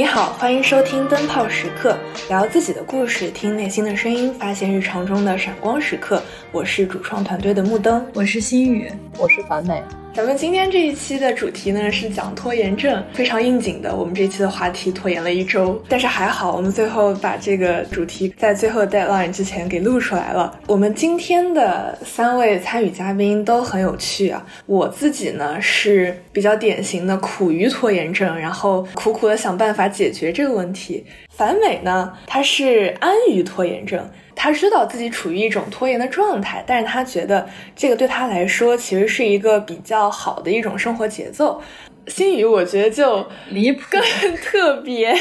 你好，欢迎收听灯泡时刻，聊自己的故事，听内心的声音，发现日常中的闪光时刻。我是主创团队的木灯，我是心雨，我是樊美。咱们今天这一期的主题呢是讲拖延症，非常应景的。我们这期的话题拖延了一周，但是还好，我们最后把这个主题在最后 deadline 之前给录出来了。我们今天的三位参与嘉宾都很有趣啊。我自己呢是比较典型的苦于拖延症，然后苦苦的想办法解决这个问题。樊美呢，她是安于拖延症。他知道自己处于一种拖延的状态，但是他觉得这个对他来说其实是一个比较好的一种生活节奏。心宇，我觉得就离谱，更特别。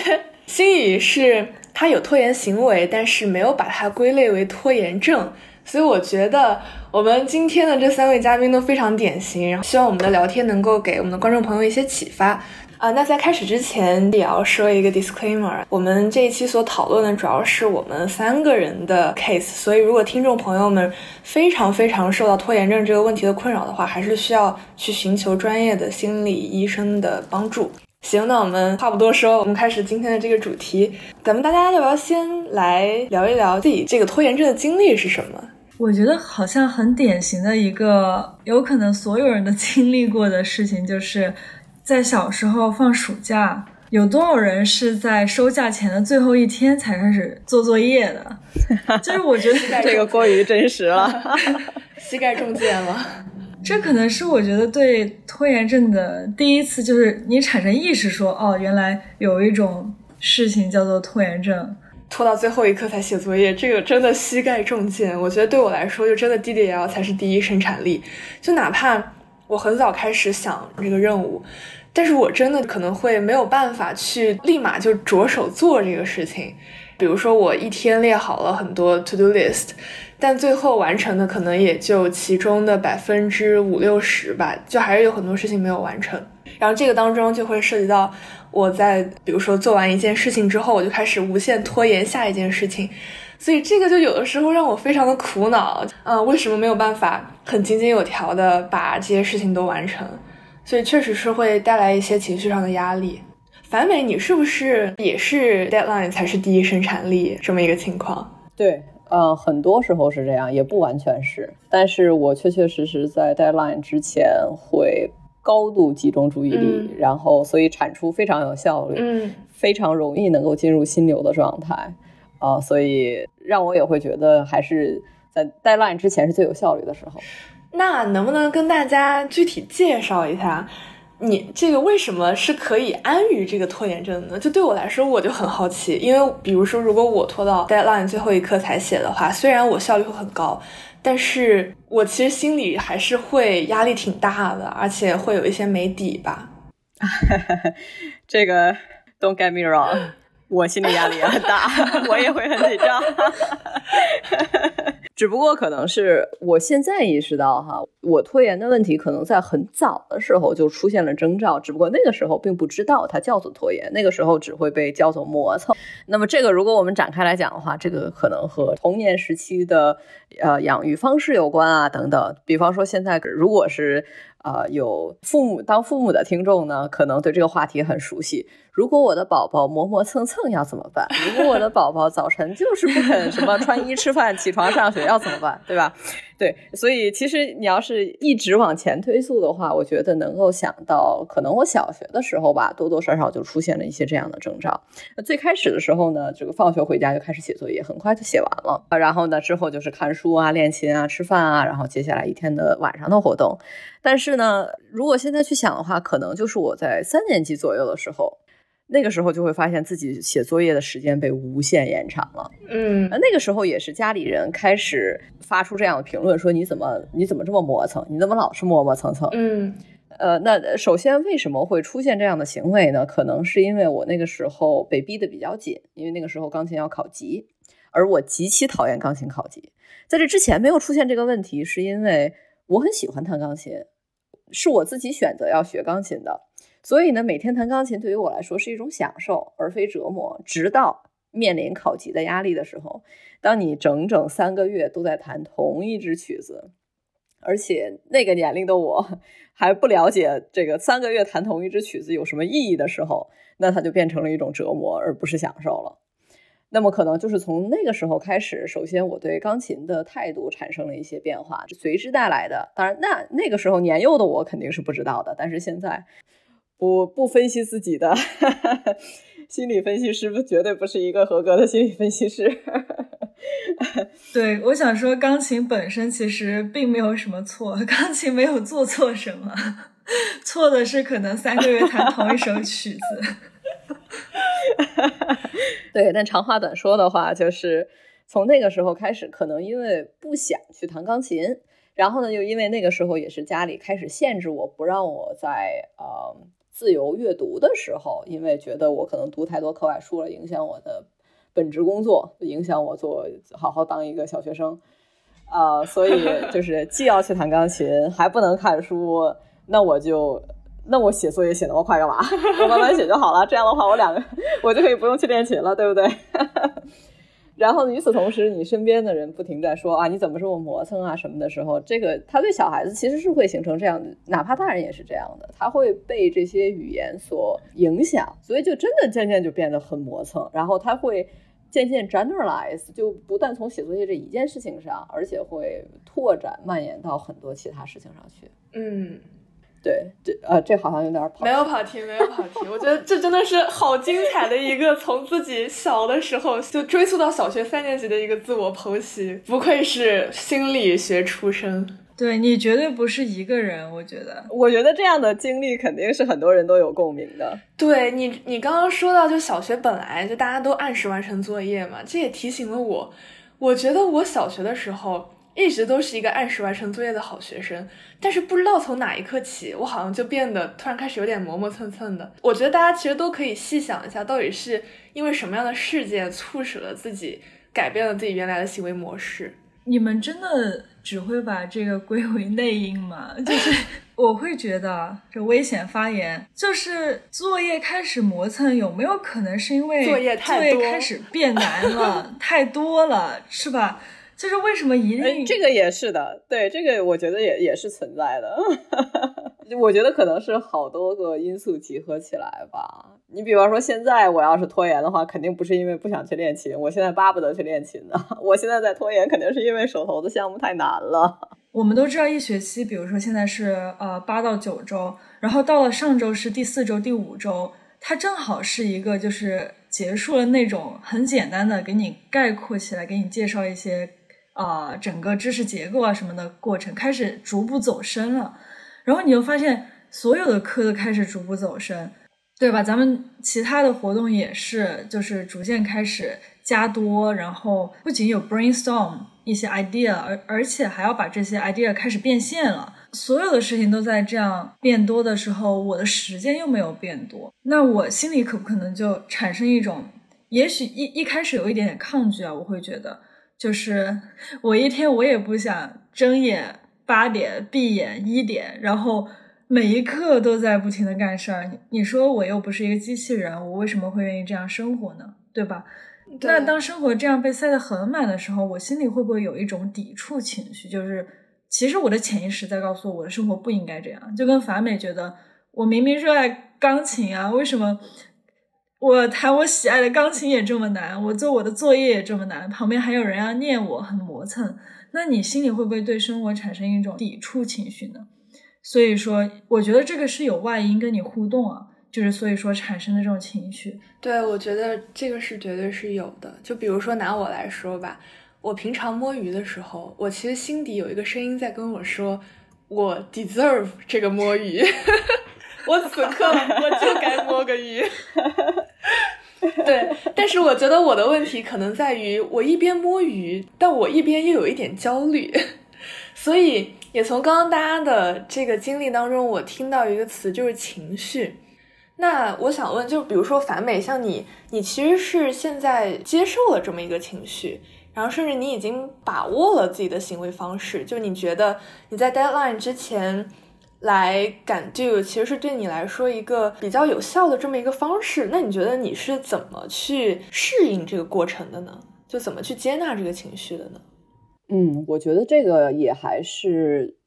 心宇是他有拖延行为，但是没有把它归类为拖延症，所以我觉得我们今天的这三位嘉宾都非常典型。然后希望我们的聊天能够给我们的观众朋友一些启发。啊，那在开始之前也要说一个 disclaimer，我们这一期所讨论的主要是我们三个人的 case，所以如果听众朋友们非常非常受到拖延症这个问题的困扰的话，还是需要去寻求专业的心理医生的帮助。行，那我们话不多说，我们开始今天的这个主题。咱们大家要不要先来聊一聊自己这个拖延症的经历是什么？我觉得好像很典型的一个，有可能所有人都 经历过的事情就是。在小时候放暑假，有多少人是在收假前的最后一天才开始做作业的？就是我觉得 这个过于真实了，膝盖中箭了。这可能是我觉得对拖延症的第一次，就是你产生意识说，哦，原来有一种事情叫做拖延症，拖到最后一刻才写作业，这个真的膝盖中箭。我觉得对我来说，就真的 DDL 才是第一生产力。就哪怕我很早开始想这个任务。但是我真的可能会没有办法去立马就着手做这个事情，比如说我一天列好了很多 to do list，但最后完成的可能也就其中的百分之五六十吧，就还是有很多事情没有完成。然后这个当中就会涉及到我在比如说做完一件事情之后，我就开始无限拖延下一件事情，所以这个就有的时候让我非常的苦恼，嗯，为什么没有办法很井井有条的把这些事情都完成？所以确实是会带来一些情绪上的压力。樊美，你是不是也是 deadline 才是第一生产力这么一个情况？对，呃，很多时候是这样，也不完全是。但是我确确实实在 deadline 之前会高度集中注意力，然后所以产出非常有效率，嗯，非常容易能够进入心流的状态，啊，所以让我也会觉得还是在 deadline 之前是最有效率的时候。那能不能跟大家具体介绍一下，你这个为什么是可以安于这个拖延症呢？就对我来说，我就很好奇，因为比如说，如果我拖到 deadline 最后一刻才写的话，虽然我效率会很高，但是我其实心里还是会压力挺大的，而且会有一些没底吧。这个 don't get me wrong。我心理压力也很大，我也会很紧张。只不过可能是我现在意识到哈，我拖延的问题可能在很早的时候就出现了征兆，只不过那个时候并不知道它叫做拖延，那个时候只会被叫做磨蹭。那么这个如果我们展开来讲的话，这个可能和童年时期的呃养育方式有关啊等等。比方说现在如果是呃有父母当父母的听众呢，可能对这个话题很熟悉。如果我的宝宝磨磨蹭蹭要怎么办？如果我的宝宝早晨就是不肯什么穿衣吃饭、起床上学要怎么办？对吧？对，所以其实你要是一直往前推溯的话，我觉得能够想到，可能我小学的时候吧，多多少少就出现了一些这样的征兆。那最开始的时候呢，这个放学回家就开始写作业，很快就写完了。然后呢，之后就是看书啊、练琴啊、吃饭啊，然后接下来一天的晚上的活动。但是呢，如果现在去想的话，可能就是我在三年级左右的时候。那个时候就会发现自己写作业的时间被无限延长了，嗯，那个时候也是家里人开始发出这样的评论，说你怎么你怎么这么磨蹭，你怎么老是磨磨蹭蹭，嗯，呃，那首先为什么会出现这样的行为呢？可能是因为我那个时候被逼得比较紧，因为那个时候钢琴要考级，而我极其讨厌钢琴考级，在这之前没有出现这个问题，是因为我很喜欢弹钢琴，是我自己选择要学钢琴的。所以呢，每天弹钢琴对于我来说是一种享受，而非折磨。直到面临考级的压力的时候，当你整整三个月都在弹同一支曲子，而且那个年龄的我还不了解这个三个月弹同一支曲子有什么意义的时候，那它就变成了一种折磨，而不是享受了。那么可能就是从那个时候开始，首先我对钢琴的态度产生了一些变化，随之带来的。当然，那那个时候年幼的我肯定是不知道的，但是现在不不分析自己的 心理分析师，绝对不是一个合格的心理分析师。对，我想说，钢琴本身其实并没有什么错，钢琴没有做错什么，错的是可能三个月弹同一首曲子。对，但长话短说的话，就是从那个时候开始，可能因为不想去弹钢琴，然后呢，又因为那个时候也是家里开始限制我不让我在呃自由阅读的时候，因为觉得我可能读太多课外书了，影响我的本职工作，影响我做好好当一个小学生，啊，所以就是既要去弹钢琴，还不能看书，那我就。那我写作业写那么快干嘛？我慢慢写就好了。这样的话，我两个我就可以不用去练琴了，对不对？然后与此同时，你身边的人不停在说啊，你怎么这么磨蹭啊什么的时候，这个他对小孩子其实是会形成这样的，哪怕大人也是这样的，他会被这些语言所影响，所以就真的渐渐就变得很磨蹭。然后他会渐渐 generalize，就不但从写作业这一件事情上，而且会拓展蔓延到很多其他事情上去。嗯。对，这呃，这好像有点跑，没有跑题，没有跑题。我觉得这真的是好精彩的一个 从自己小的时候就追溯到小学三年级的一个自我剖析，不愧是心理学出身。对你绝对不是一个人，我觉得，我觉得这样的经历肯定是很多人都有共鸣的。对你，你刚刚说到就小学本来就大家都按时完成作业嘛，这也提醒了我，我觉得我小学的时候。一直都是一个按时完成作业的好学生，但是不知道从哪一刻起，我好像就变得突然开始有点磨磨蹭蹭的。我觉得大家其实都可以细想一下，到底是因为什么样的事件促使了自己改变了自己原来的行为模式？你们真的只会把这个归为内因吗？就是我会觉得这危险发言，就是作业开始磨蹭，有没有可能是因为作业太多，开始变难了，太多了，是吧？就是为什么一定这个也是的，对这个我觉得也也是存在的。我觉得可能是好多个因素集合起来吧。你比方说，现在我要是拖延的话，肯定不是因为不想去练琴，我现在巴不得去练琴呢。我现在在拖延，肯定是因为手头的项目太难了。我们都知道，一学期，比如说现在是呃八到九周，然后到了上周是第四周、第五周，它正好是一个就是结束了那种很简单的给你概括起来，给你介绍一些。啊，整个知识结构啊什么的过程开始逐步走深了，然后你就发现所有的课都开始逐步走深，对吧？咱们其他的活动也是，就是逐渐开始加多，然后不仅有 brainstorm 一些 idea，而而且还要把这些 idea 开始变现了。所有的事情都在这样变多的时候，我的时间又没有变多，那我心里可不可能就产生一种，也许一一开始有一点点抗拒啊？我会觉得。就是我一天我也不想睁眼八点闭眼一点，然后每一刻都在不停的干事儿。你说我又不是一个机器人，我为什么会愿意这样生活呢？对吧？那当生活这样被塞得很满的时候，我心里会不会有一种抵触情绪？就是其实我的潜意识在告诉我，我的生活不应该这样。就跟法美觉得，我明明热爱钢琴啊，为什么？我弹我喜爱的钢琴也这么难，我做我的作业也这么难，旁边还有人要念我，很磨蹭。那你心里会不会对生活产生一种抵触情绪呢？所以说，我觉得这个是有外因跟你互动啊，就是所以说产生的这种情绪。对，我觉得这个是绝对是有的。就比如说拿我来说吧，我平常摸鱼的时候，我其实心底有一个声音在跟我说，我 deserve 这个摸鱼。我此刻我就该摸个鱼，对，但是我觉得我的问题可能在于，我一边摸鱼，但我一边又有一点焦虑，所以也从刚刚大家的这个经历当中，我听到一个词就是情绪。那我想问，就比如说反美，像你，你其实是现在接受了这么一个情绪，然后甚至你已经把握了自己的行为方式，就你觉得你在 deadline 之前。来感 do 其实是对你来说一个比较有效的这么一个方式。那你觉得你是怎么去适应这个过程的呢？就怎么去接纳这个情绪的呢？嗯，我觉得这个也还是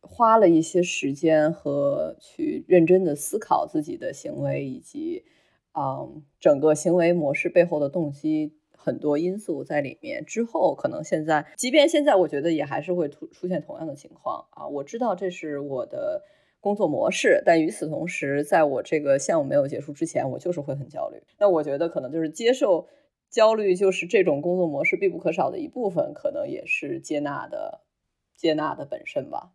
花了一些时间和去认真的思考自己的行为以及，嗯，整个行为模式背后的动机，很多因素在里面。之后可能现在，即便现在，我觉得也还是会出出现同样的情况啊。我知道这是我的工作模式，但与此同时，在我这个项目没有结束之前，我就是会很焦虑。那我觉得可能就是接受焦虑，就是这种工作模式必不可少的一部分，可能也是接纳的接纳的本身吧。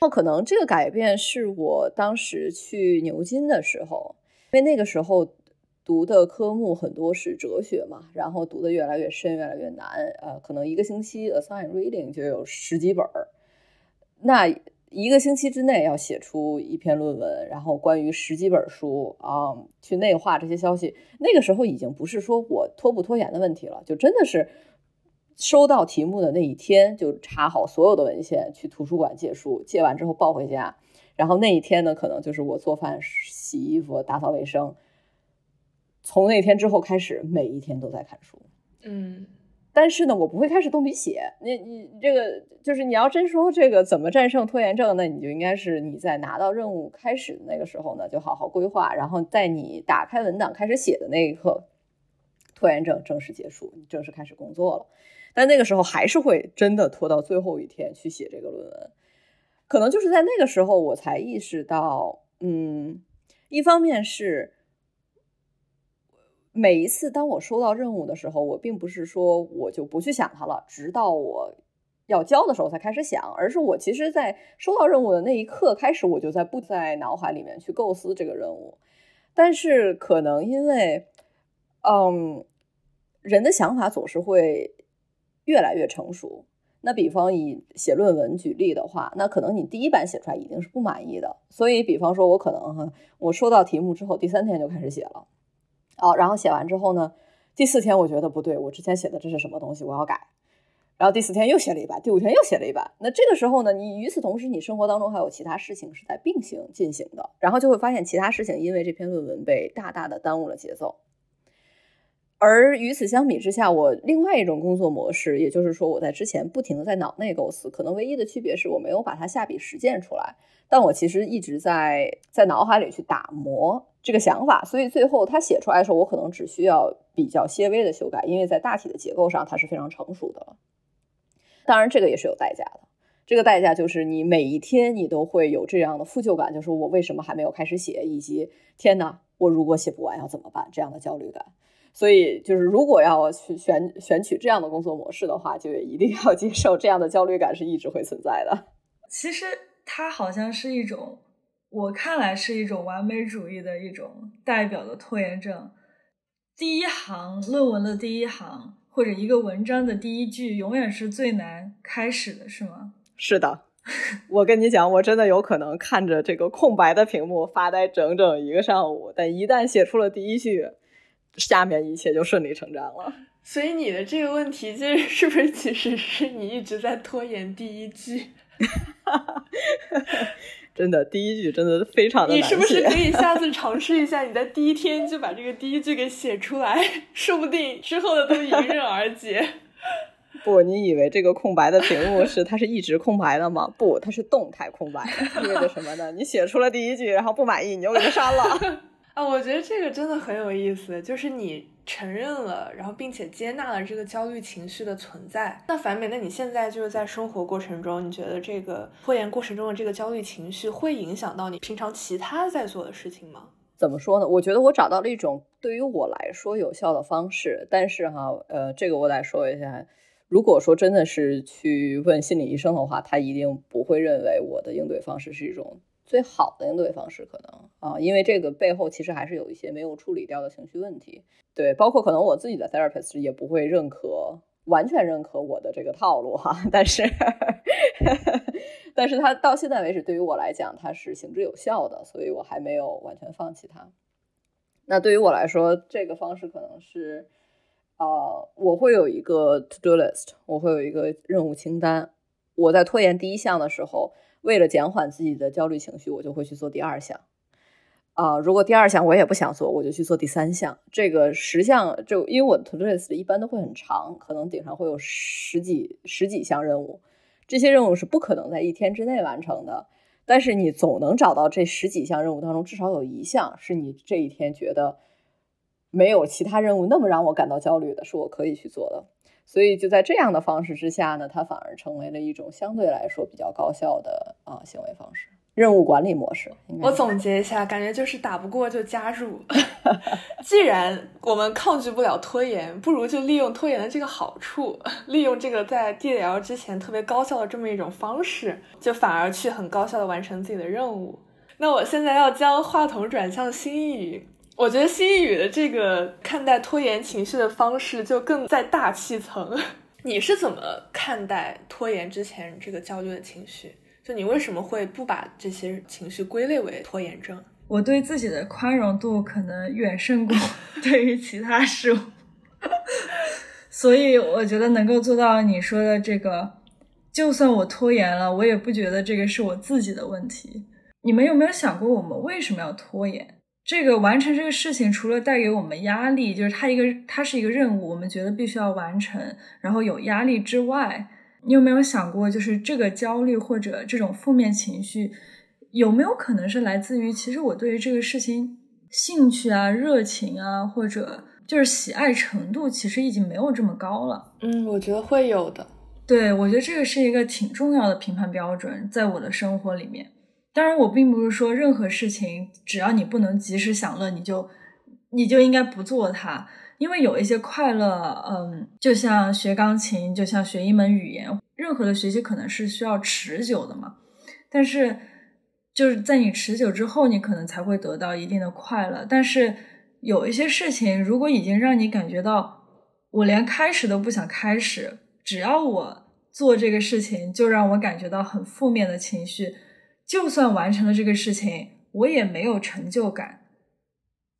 哦可能这个改变是我当时去牛津的时候，因为那个时候读的科目很多是哲学嘛，然后读的越来越深，越来越难。呃，可能一个星期 assign reading 就有十几本儿，那一个星期之内要写出一篇论文，然后关于十几本书啊，去内化这些消息。那个时候已经不是说我拖不拖延的问题了，就真的是。收到题目的那一天，就查好所有的文献，去图书馆借书，借完之后抱回家。然后那一天呢，可能就是我做饭、洗衣服、打扫卫生。从那天之后开始，每一天都在看书。嗯，但是呢，我不会开始动笔写。你你这个就是你要真说这个怎么战胜拖延症，那你就应该是你在拿到任务开始的那个时候呢，就好好规划，然后在你打开文档开始写的那一刻，拖延症正式结束，你正式开始工作了。但那个时候还是会真的拖到最后一天去写这个论文，可能就是在那个时候我才意识到，嗯，一方面是每一次当我收到任务的时候，我并不是说我就不去想它了，直到我要交的时候才开始想，而是我其实在收到任务的那一刻开始，我就在不在脑海里面去构思这个任务，但是可能因为，嗯，人的想法总是会。越来越成熟。那比方以写论文举例的话，那可能你第一版写出来一定是不满意的。所以，比方说我可能哈，我收到题目之后，第三天就开始写了，哦，然后写完之后呢，第四天我觉得不对，我之前写的这是什么东西，我要改。然后第四天又写了一版，第五天又写了一版。那这个时候呢，你与此同时，你生活当中还有其他事情是在并行进行的，然后就会发现其他事情因为这篇论文被大大的耽误了节奏。而与此相比之下，我另外一种工作模式，也就是说，我在之前不停的在脑内构思，可能唯一的区别是我没有把它下笔实践出来，但我其实一直在在脑海里去打磨这个想法，所以最后他写出来的时候，我可能只需要比较些微的修改，因为在大体的结构上它是非常成熟的。当然，这个也是有代价的，这个代价就是你每一天你都会有这样的负疚感，就是我为什么还没有开始写，以及天哪，我如果写不完要怎么办这样的焦虑感。所以，就是如果要去选选取这样的工作模式的话，就一定要接受这样的焦虑感是一直会存在的。其实，它好像是一种，我看来是一种完美主义的一种代表的拖延症。第一行论文的第一行，或者一个文章的第一句，永远是最难开始的，是吗？是的，我跟你讲，我真的有可能看着这个空白的屏幕发呆整整一个上午，但一旦写出了第一句。下面一切就顺理成章了。所以你的这个问题，就是 是不是其实是你一直在拖延第一句？真的，第一句真的非常的难你是不是可以下次尝试一下，你在第一天就把这个第一句给写出来，说不定之后的都迎刃而解。不，你以为这个空白的屏幕是它是一直空白的吗？不，它是动态空白的，意味着什么呢？你写出了第一句，然后不满意，你又给它删了。啊，我觉得这个真的很有意思，就是你承认了，然后并且接纳了这个焦虑情绪的存在。那反美，那你现在就是在生活过程中，你觉得这个拖延过程中的这个焦虑情绪会影响到你平常其他在做的事情吗？怎么说呢？我觉得我找到了一种对于我来说有效的方式，但是哈，呃，这个我得说一下，如果说真的是去问心理医生的话，他一定不会认为我的应对方式是一种。最好的应对方式可能啊，因为这个背后其实还是有一些没有处理掉的情绪问题。对，包括可能我自己的 therapist 也不会认可完全认可我的这个套路哈。但是，但是他到现在为止对于我来讲，它是行之有效的，所以我还没有完全放弃它。那对于我来说，这个方式可能是，呃，我会有一个 to do list，我会有一个任务清单。我在拖延第一项的时候。为了减缓自己的焦虑情绪，我就会去做第二项。啊，如果第二项我也不想做，我就去做第三项。这个十项就因为我的 to do list 一般都会很长，可能顶上会有十几十几项任务。这些任务是不可能在一天之内完成的。但是你总能找到这十几项任务当中，至少有一项是你这一天觉得没有其他任务那么让我感到焦虑的，是我可以去做的。所以就在这样的方式之下呢，它反而成为了一种相对来说比较高效的啊行为方式。任务管理模式，我总结一下，感觉就是打不过就加入。既然我们抗拒不了拖延，不如就利用拖延的这个好处，利用这个在 DDL 之前特别高效的这么一种方式，就反而去很高效的完成自己的任务。那我现在要将话筒转向新一语，我觉得新一语的这个看待拖延情绪的方式就更在大气层。你是怎么看待拖延之前这个焦虑的情绪？就你为什么会不把这些情绪归类为拖延症？我对自己的宽容度可能远胜过 对于其他事物，所以我觉得能够做到你说的这个，就算我拖延了，我也不觉得这个是我自己的问题。你们有没有想过，我们为什么要拖延？这个完成这个事情，除了带给我们压力，就是它一个它是一个任务，我们觉得必须要完成，然后有压力之外。你有没有想过，就是这个焦虑或者这种负面情绪，有没有可能是来自于其实我对于这个事情兴趣啊、热情啊，或者就是喜爱程度，其实已经没有这么高了？嗯，我觉得会有的。对，我觉得这个是一个挺重要的评判标准，在我的生活里面。当然，我并不是说任何事情只要你不能及时享乐，你就你就应该不做它。因为有一些快乐，嗯，就像学钢琴，就像学一门语言，任何的学习可能是需要持久的嘛。但是就是在你持久之后，你可能才会得到一定的快乐。但是有一些事情，如果已经让你感觉到我连开始都不想开始，只要我做这个事情就让我感觉到很负面的情绪，就算完成了这个事情，我也没有成就感。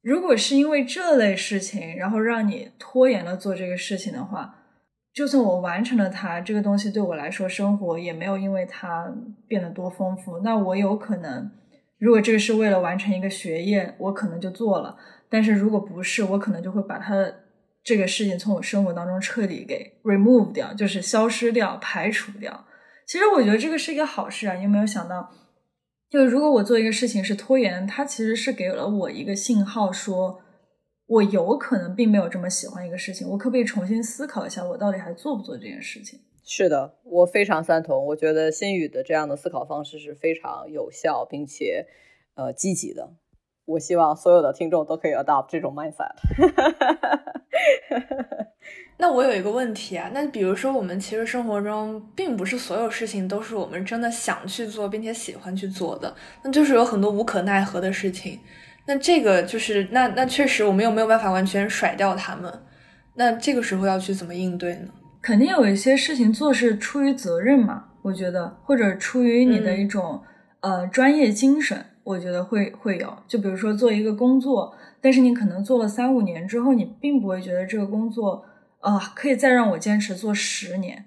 如果是因为这类事情，然后让你拖延了做这个事情的话，就算我完成了它，这个东西对我来说，生活也没有因为它变得多丰富。那我有可能，如果这个是为了完成一个学业，我可能就做了；但是如果不是，我可能就会把它这个事情从我生活当中彻底给 remove 掉，就是消失掉、排除掉。其实我觉得这个是一个好事啊！你有没有想到？就如果我做一个事情是拖延，它其实是给了我一个信号，说我有可能并没有这么喜欢一个事情，我可不可以重新思考一下，我到底还做不做这件事情？是的，我非常赞同。我觉得心宇的这样的思考方式是非常有效并且呃积极的。我希望所有的听众都可以 adopt 这种 mindset。那我有一个问题啊，那比如说我们其实生活中并不是所有事情都是我们真的想去做并且喜欢去做的，那就是有很多无可奈何的事情。那这个就是那那确实我们又没有办法完全甩掉他们。那这个时候要去怎么应对呢？肯定有一些事情做是出于责任嘛，我觉得，或者出于你的一种呃专业精神，我觉得会会有。就比如说做一个工作，但是你可能做了三五年之后，你并不会觉得这个工作。啊，可以再让我坚持做十年，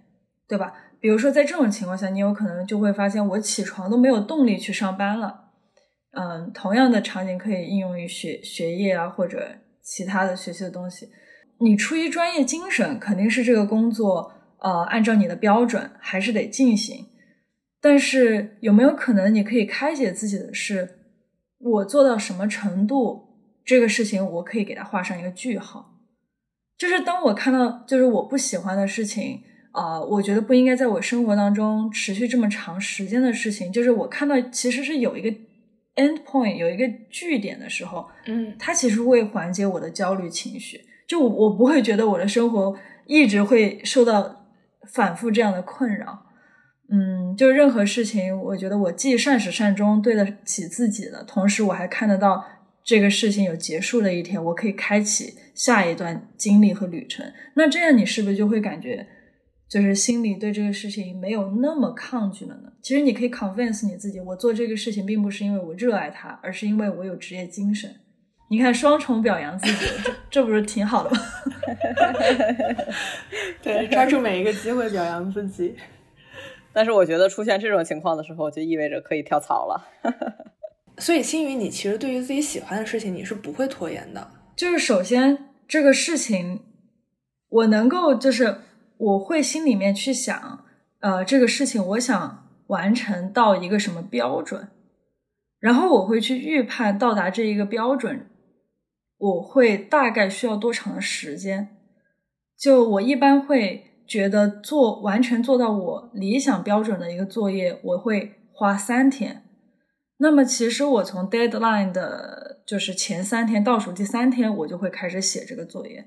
对吧？比如说在这种情况下，你有可能就会发现我起床都没有动力去上班了。嗯，同样的场景可以应用于学学业啊，或者其他的学习的东西。你出于专业精神，肯定是这个工作，呃，按照你的标准还是得进行。但是有没有可能你可以开解自己的是，我做到什么程度，这个事情我可以给它画上一个句号。就是当我看到就是我不喜欢的事情啊，我觉得不应该在我生活当中持续这么长时间的事情，就是我看到其实是有一个 end point，有一个据点的时候，嗯，它其实会缓解我的焦虑情绪。就我我不会觉得我的生活一直会受到反复这样的困扰。嗯，就任何事情，我觉得我既善始善终，对得起自己的，同时我还看得到。这个事情有结束的一天，我可以开启下一段经历和旅程。那这样你是不是就会感觉，就是心里对这个事情没有那么抗拒了呢？其实你可以 convince 你自己，我做这个事情并不是因为我热爱它，而是因为我有职业精神。你看，双重表扬自己，这这不是挺好的吗？对，抓住每一个机会表扬自己。但是我觉得出现这种情况的时候，就意味着可以跳槽了。所以，心宇，你其实对于自己喜欢的事情，你是不会拖延的。就是首先，这个事情，我能够，就是我会心里面去想，呃，这个事情我想完成到一个什么标准，然后我会去预判到达这一个标准，我会大概需要多长的时间。就我一般会觉得做完全做到我理想标准的一个作业，我会花三天。那么其实我从 deadline 的就是前三天倒数第三天，我就会开始写这个作业。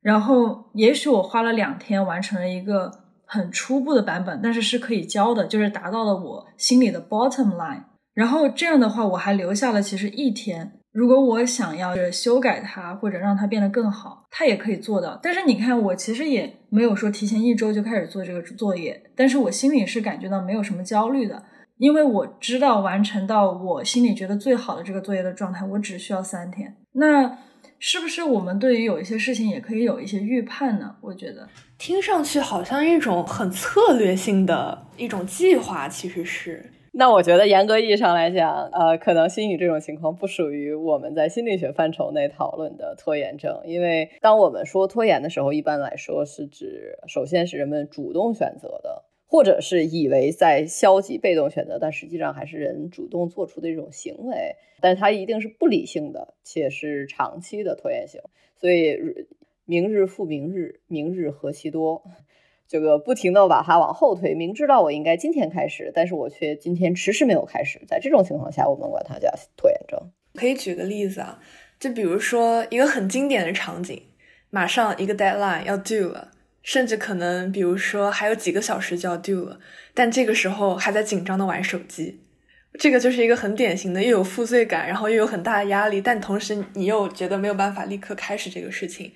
然后也许我花了两天完成了一个很初步的版本，但是是可以交的，就是达到了我心里的 bottom line。然后这样的话，我还留下了其实一天。如果我想要修改它或者让它变得更好，它也可以做到。但是你看，我其实也没有说提前一周就开始做这个作业，但是我心里是感觉到没有什么焦虑的，因为我知道完成到我心里觉得最好的这个作业的状态，我只需要三天。那是不是我们对于有一些事情也可以有一些预判呢？我觉得听上去好像一种很策略性的一种计划，其实是。那我觉得严格意义上来讲，呃，可能心理这种情况不属于我们在心理学范畴内讨论的拖延症，因为当我们说拖延的时候，一般来说是指首先是人们主动选择的，或者是以为在消极被动选择，但实际上还是人主动做出的一种行为，但它一定是不理性的，且是长期的拖延性。所以，明日复明日，明日何其多。这个不停的把它往后推，明知道我应该今天开始，但是我却今天迟迟没有开始。在这种情况下，我们管它叫拖延症。可以举个例子啊，就比如说一个很经典的场景，马上一个 deadline 要 due 了，甚至可能比如说还有几个小时就要 due 了，但这个时候还在紧张的玩手机，这个就是一个很典型的又有负罪感，然后又有很大的压力，但同时你又觉得没有办法立刻开始这个事情。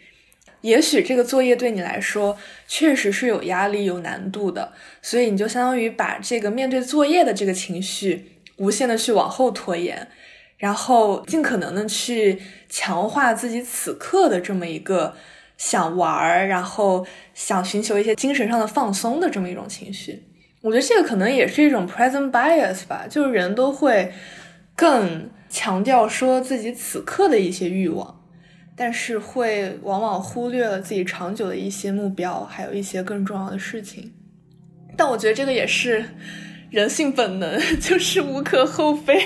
也许这个作业对你来说确实是有压力、有难度的，所以你就相当于把这个面对作业的这个情绪无限的去往后拖延，然后尽可能的去强化自己此刻的这么一个想玩儿，然后想寻求一些精神上的放松的这么一种情绪。我觉得这个可能也是一种 present bias 吧，就是人都会更强调说自己此刻的一些欲望。但是会往往忽略了自己长久的一些目标，还有一些更重要的事情。但我觉得这个也是人性本能，就是无可厚非，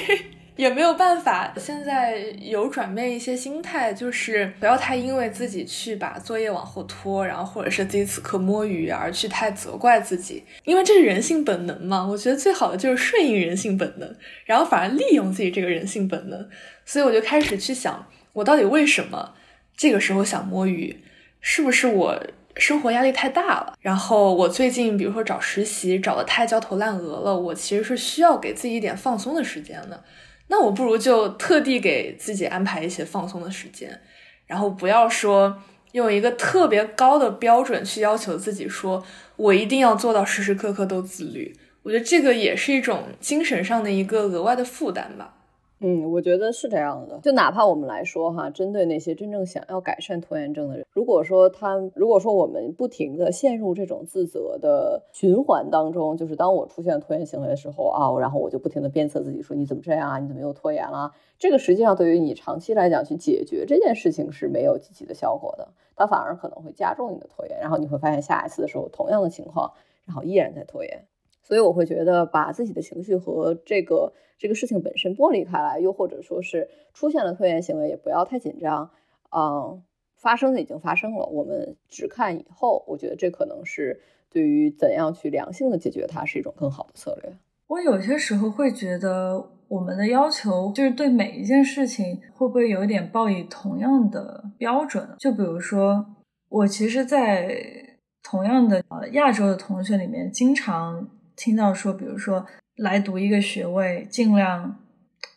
也没有办法。现在有转变一些心态，就是不要太因为自己去把作业往后拖，然后或者是自己此刻摸鱼而去太责怪自己，因为这是人性本能嘛。我觉得最好的就是顺应人性本能，然后反而利用自己这个人性本能。所以我就开始去想，我到底为什么？这个时候想摸鱼，是不是我生活压力太大了？然后我最近比如说找实习找的太焦头烂额了，我其实是需要给自己一点放松的时间的。那我不如就特地给自己安排一些放松的时间，然后不要说用一个特别高的标准去要求自己，说我一定要做到时时刻刻都自律。我觉得这个也是一种精神上的一个额外的负担吧。嗯，我觉得是这样的。就哪怕我们来说哈，针对那些真正想要改善拖延症的人，如果说他，如果说我们不停的陷入这种自责的循环当中，就是当我出现拖延行为的时候啊，然后我就不停的鞭策自己说你怎么这样啊，你怎么又拖延了？这个实际上对于你长期来讲去解决这件事情是没有积极的效果的，它反而可能会加重你的拖延，然后你会发现下一次的时候同样的情况，然后依然在拖延。所以我会觉得把自己的情绪和这个这个事情本身剥离开来，又或者说是出现了拖延行为，也不要太紧张。嗯，发生的已经发生了，我们只看以后。我觉得这可能是对于怎样去良性的解决它是一种更好的策略。我有些时候会觉得，我们的要求就是对每一件事情会不会有一点抱以同样的标准？就比如说，我其实，在同样的呃亚洲的同学里面，经常。听到说，比如说来读一个学位，尽量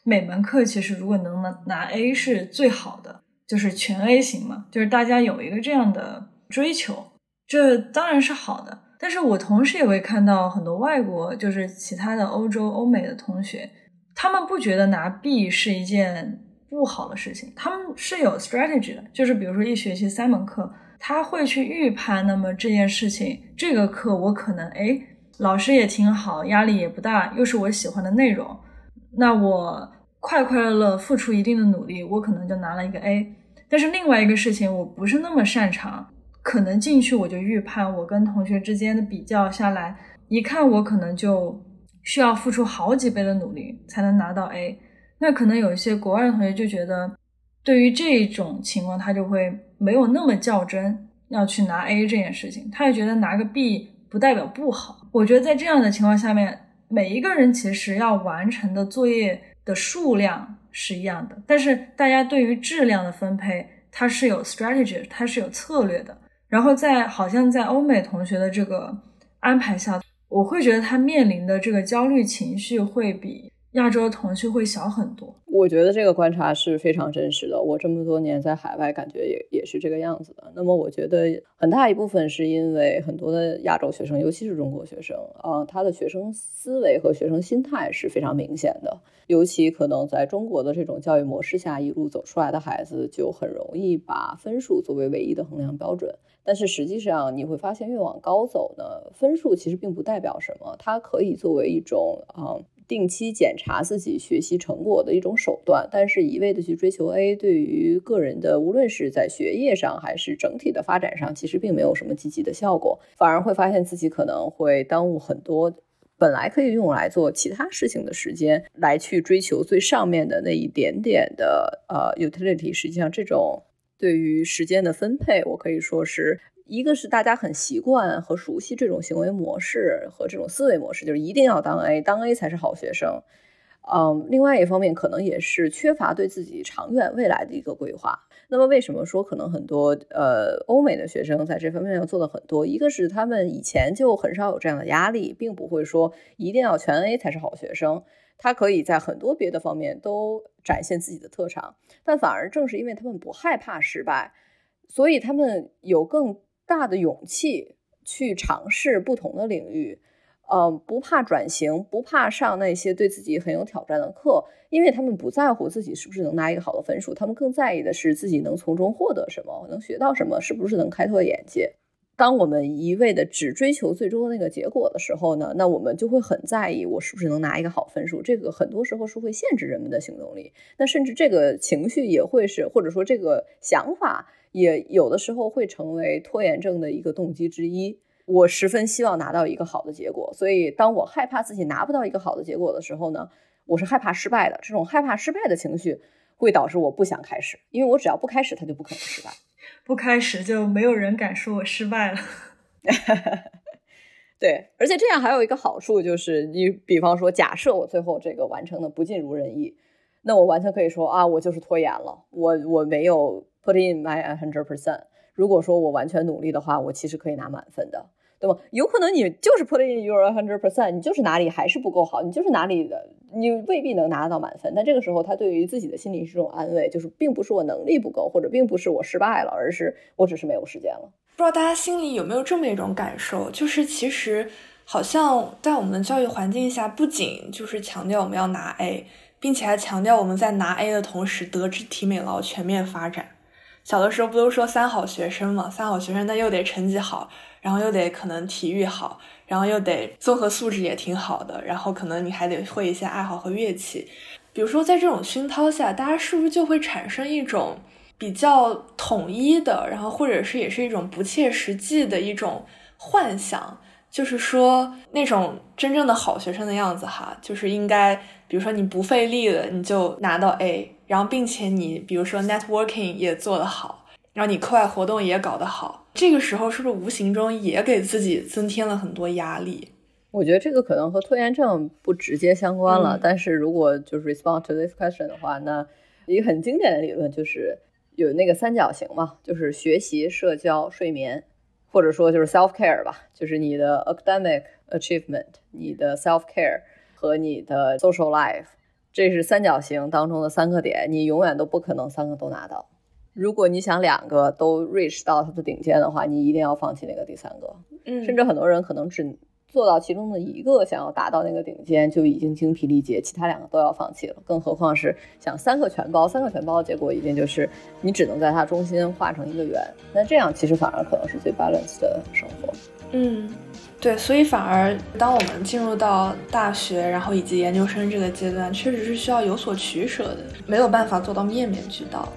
每门课其实如果能拿拿 A 是最好的，就是全 A 型嘛，就是大家有一个这样的追求，这当然是好的。但是我同时也会看到很多外国，就是其他的欧洲、欧美的同学，他们不觉得拿 B 是一件不好的事情，他们是有 strategy 的，就是比如说一学期三门课，他会去预判，那么这件事情这个课我可能哎。老师也挺好，压力也不大，又是我喜欢的内容，那我快快乐乐付出一定的努力，我可能就拿了一个 A。但是另外一个事情我不是那么擅长，可能进去我就预判，我跟同学之间的比较下来，一看我可能就需要付出好几倍的努力才能拿到 A。那可能有一些国外的同学就觉得，对于这种情况，他就会没有那么较真要去拿 A 这件事情，他也觉得拿个 B 不代表不好。我觉得在这样的情况下面，每一个人其实要完成的作业的数量是一样的，但是大家对于质量的分配，它是有 strategy，它是有策略的。然后在好像在欧美同学的这个安排下，我会觉得他面临的这个焦虑情绪会比亚洲的同学会小很多。我觉得这个观察是非常真实的。我这么多年在海外，感觉也也是这个样子的。那么我觉得很大一部分是因为很多的亚洲学生，尤其是中国学生啊，他的学生思维和学生心态是非常明显的。尤其可能在中国的这种教育模式下一路走出来的孩子，就很容易把分数作为唯一的衡量标准。但是实际上，你会发现越往高走呢，分数其实并不代表什么，它可以作为一种啊定期检查自己学习成果的一种手段。但是，一味的去追求 A，对于个人的无论是在学业上还是整体的发展上，其实并没有什么积极的效果，反而会发现自己可能会耽误很多本来可以用来做其他事情的时间，来去追求最上面的那一点点的呃 utility。实际上，这种。对于时间的分配，我可以说是一个是大家很习惯和熟悉这种行为模式和这种思维模式，就是一定要当 A，当 A 才是好学生。嗯，另外一方面可能也是缺乏对自己长远未来的一个规划。那么为什么说可能很多呃欧美的学生在这方面要做的很多？一个是他们以前就很少有这样的压力，并不会说一定要全 A 才是好学生。他可以在很多别的方面都展现自己的特长，但反而正是因为他们不害怕失败，所以他们有更大的勇气去尝试不同的领域，嗯，不怕转型，不怕上那些对自己很有挑战的课，因为他们不在乎自己是不是能拿一个好的分数，他们更在意的是自己能从中获得什么，能学到什么，是不是能开拓眼界。当我们一味的只追求最终的那个结果的时候呢，那我们就会很在意我是不是能拿一个好分数。这个很多时候是会限制人们的行动力。那甚至这个情绪也会是，或者说这个想法也有的时候会成为拖延症的一个动机之一。我十分希望拿到一个好的结果，所以当我害怕自己拿不到一个好的结果的时候呢，我是害怕失败的。这种害怕失败的情绪会导致我不想开始，因为我只要不开始，它就不可能失败。不开始就没有人敢说我失败了。对，而且这样还有一个好处就是，你比方说，假设我最后这个完成的不尽如人意，那我完全可以说啊，我就是拖延了，我我没有 put in my hundred percent。如果说我完全努力的话，我其实可以拿满分的。对吧？有可能你就是 put in your hundred percent，你就是哪里还是不够好，你就是哪里的，你未必能拿得到满分。但这个时候，他对于自己的心理是种安慰，就是并不是我能力不够，或者并不是我失败了，而是我只是没有时间了。不知道大家心里有没有这么一种感受，就是其实好像在我们的教育环境下，不仅就是强调我们要拿 A，并且还强调我们在拿 A 的同时，德智体美劳全面发展。小的时候不都说三好学生嘛？三好学生，那又得成绩好，然后又得可能体育好，然后又得综合素质也挺好的，然后可能你还得会一些爱好和乐器。比如说，在这种熏陶下，大家是不是就会产生一种比较统一的，然后或者是也是一种不切实际的一种幻想？就是说，那种真正的好学生的样子哈，就是应该，比如说你不费力的，你就拿到 A，然后并且你比如说 networking 也做得好，然后你课外活动也搞得好，这个时候是不是无形中也给自己增添了很多压力？我觉得这个可能和拖延症不直接相关了，但是如果就是 respond to this question 的话，那一个很经典的理论就是有那个三角形嘛，就是学习、社交、睡眠。或者说就是 self care 吧，就是你的 academic achievement，你的 self care 和你的 social life，这是三角形当中的三个点，你永远都不可能三个都拿到。如果你想两个都 reach 到它的顶尖的话，你一定要放弃那个第三个。嗯，甚至很多人可能只。做到其中的一个，想要达到那个顶尖，就已经精疲力竭，其他两个都要放弃了。更何况是想三个全包，三个全包的结果一定就是你只能在它中心画成一个圆。那这样其实反而可能是最 balance 的生活。嗯，对，所以反而当我们进入到大学，然后以及研究生这个阶段，确实是需要有所取舍的，没有办法做到面面俱到。